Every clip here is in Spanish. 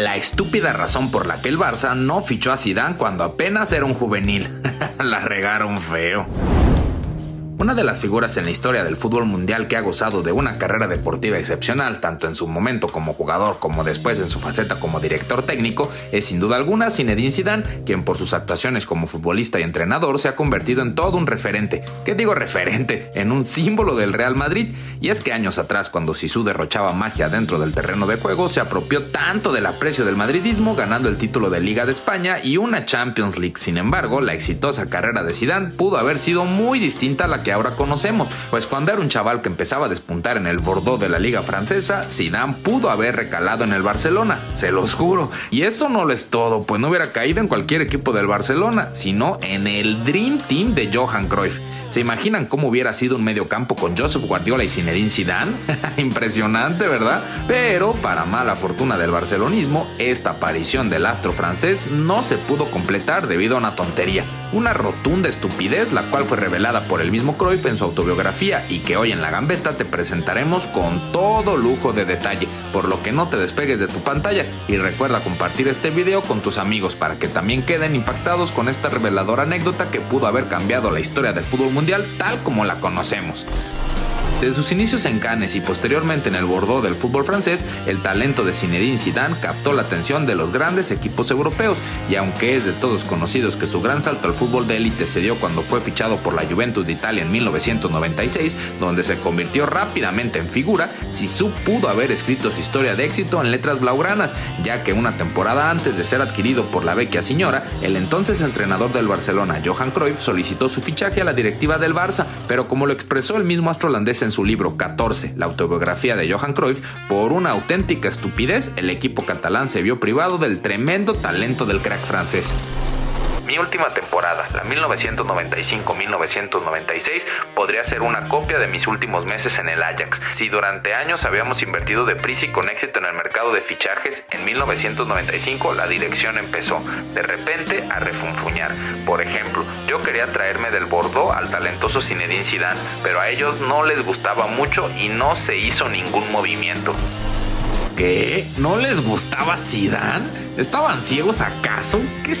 La estúpida razón por la que el Barça no fichó a Zidane cuando apenas era un juvenil. la regaron feo. Una de las figuras en la historia del fútbol mundial que ha gozado de una carrera deportiva excepcional, tanto en su momento como jugador como después en su faceta como director técnico, es sin duda alguna Zinedine Zidane, quien por sus actuaciones como futbolista y entrenador se ha convertido en todo un referente. ¿Qué digo referente? En un símbolo del Real Madrid. Y es que años atrás, cuando Sisu derrochaba magia dentro del terreno de juego, se apropió tanto del aprecio del madridismo, ganando el título de Liga de España y una Champions League. Sin embargo, la exitosa carrera de Zidane pudo haber sido muy distinta a la que ahora conocemos, pues cuando era un chaval que empezaba a despuntar en el Bordeaux de la liga francesa, Zidane pudo haber recalado en el Barcelona, se los juro. Y eso no lo es todo, pues no hubiera caído en cualquier equipo del Barcelona, sino en el Dream Team de Johan Cruyff. ¿Se imaginan cómo hubiera sido un mediocampo con Joseph Guardiola y Zinedine Zidane? Impresionante, ¿verdad? Pero, para mala fortuna del barcelonismo, esta aparición del astro francés no se pudo completar debido a una tontería, una rotunda estupidez, la cual fue revelada por el mismo Cruyff en su autobiografía y que hoy en la gambeta te presentaremos con todo lujo de detalle, por lo que no te despegues de tu pantalla y recuerda compartir este video con tus amigos para que también queden impactados con esta reveladora anécdota que pudo haber cambiado la historia del fútbol mundial tal como la conocemos. Desde sus inicios en Cannes y posteriormente en el Bordeaux del fútbol francés, el talento de Zinedine Zidane captó la atención de los grandes equipos europeos y aunque es de todos conocidos que su gran salto al fútbol de élite se dio cuando fue fichado por la Juventus de Italia en 1996, donde se convirtió rápidamente en figura, Sisu pudo haber escrito su historia de éxito en letras blaugranas, ya que una temporada antes de ser adquirido por la vecchia señora, el entonces entrenador del Barcelona, Johan Cruyff, solicitó su fichaje a la directiva del Barça, pero como lo expresó el mismo astro holandés en su libro 14, la autobiografía de Johan Cruyff, por una auténtica estupidez, el equipo catalán se vio privado del tremendo talento del crack francés. Mi última temporada, la 1995-1996, podría ser una copia de mis últimos meses en el Ajax. Si durante años habíamos invertido deprisa y con éxito en el mercado de fichajes, en 1995 la dirección empezó de repente a refunfuñar. Por ejemplo, yo quería traerme del Bordeaux al talentoso Zinedine Zidane, pero a ellos no les gustaba mucho y no se hizo ningún movimiento. ¿Qué? ¿No les gustaba Zidane? ¿Estaban ciegos acaso? ¡Qué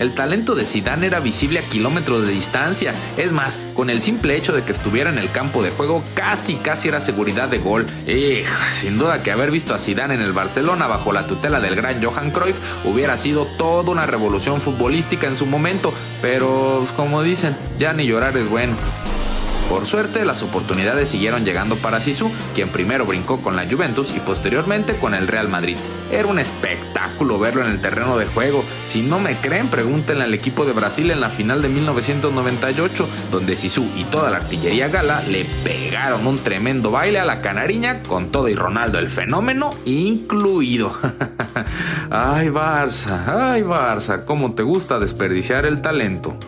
El talento de Zidane era visible a kilómetros de distancia. Es más, con el simple hecho de que estuviera en el campo de juego, casi casi era seguridad de gol. sin duda que haber visto a Zidane en el Barcelona bajo la tutela del gran Johan Cruyff hubiera sido toda una revolución futbolística en su momento, pero como dicen, ya ni llorar es bueno. Por suerte, las oportunidades siguieron llegando para Sisu, quien primero brincó con la Juventus y posteriormente con el Real Madrid. Era un espectáculo verlo en el terreno de juego. Si no me creen, pregúntenle al equipo de Brasil en la final de 1998, donde Sisu y toda la artillería gala le pegaron un tremendo baile a la canariña con todo y Ronaldo el fenómeno incluido. ay Barça, ay Barça, cómo te gusta desperdiciar el talento.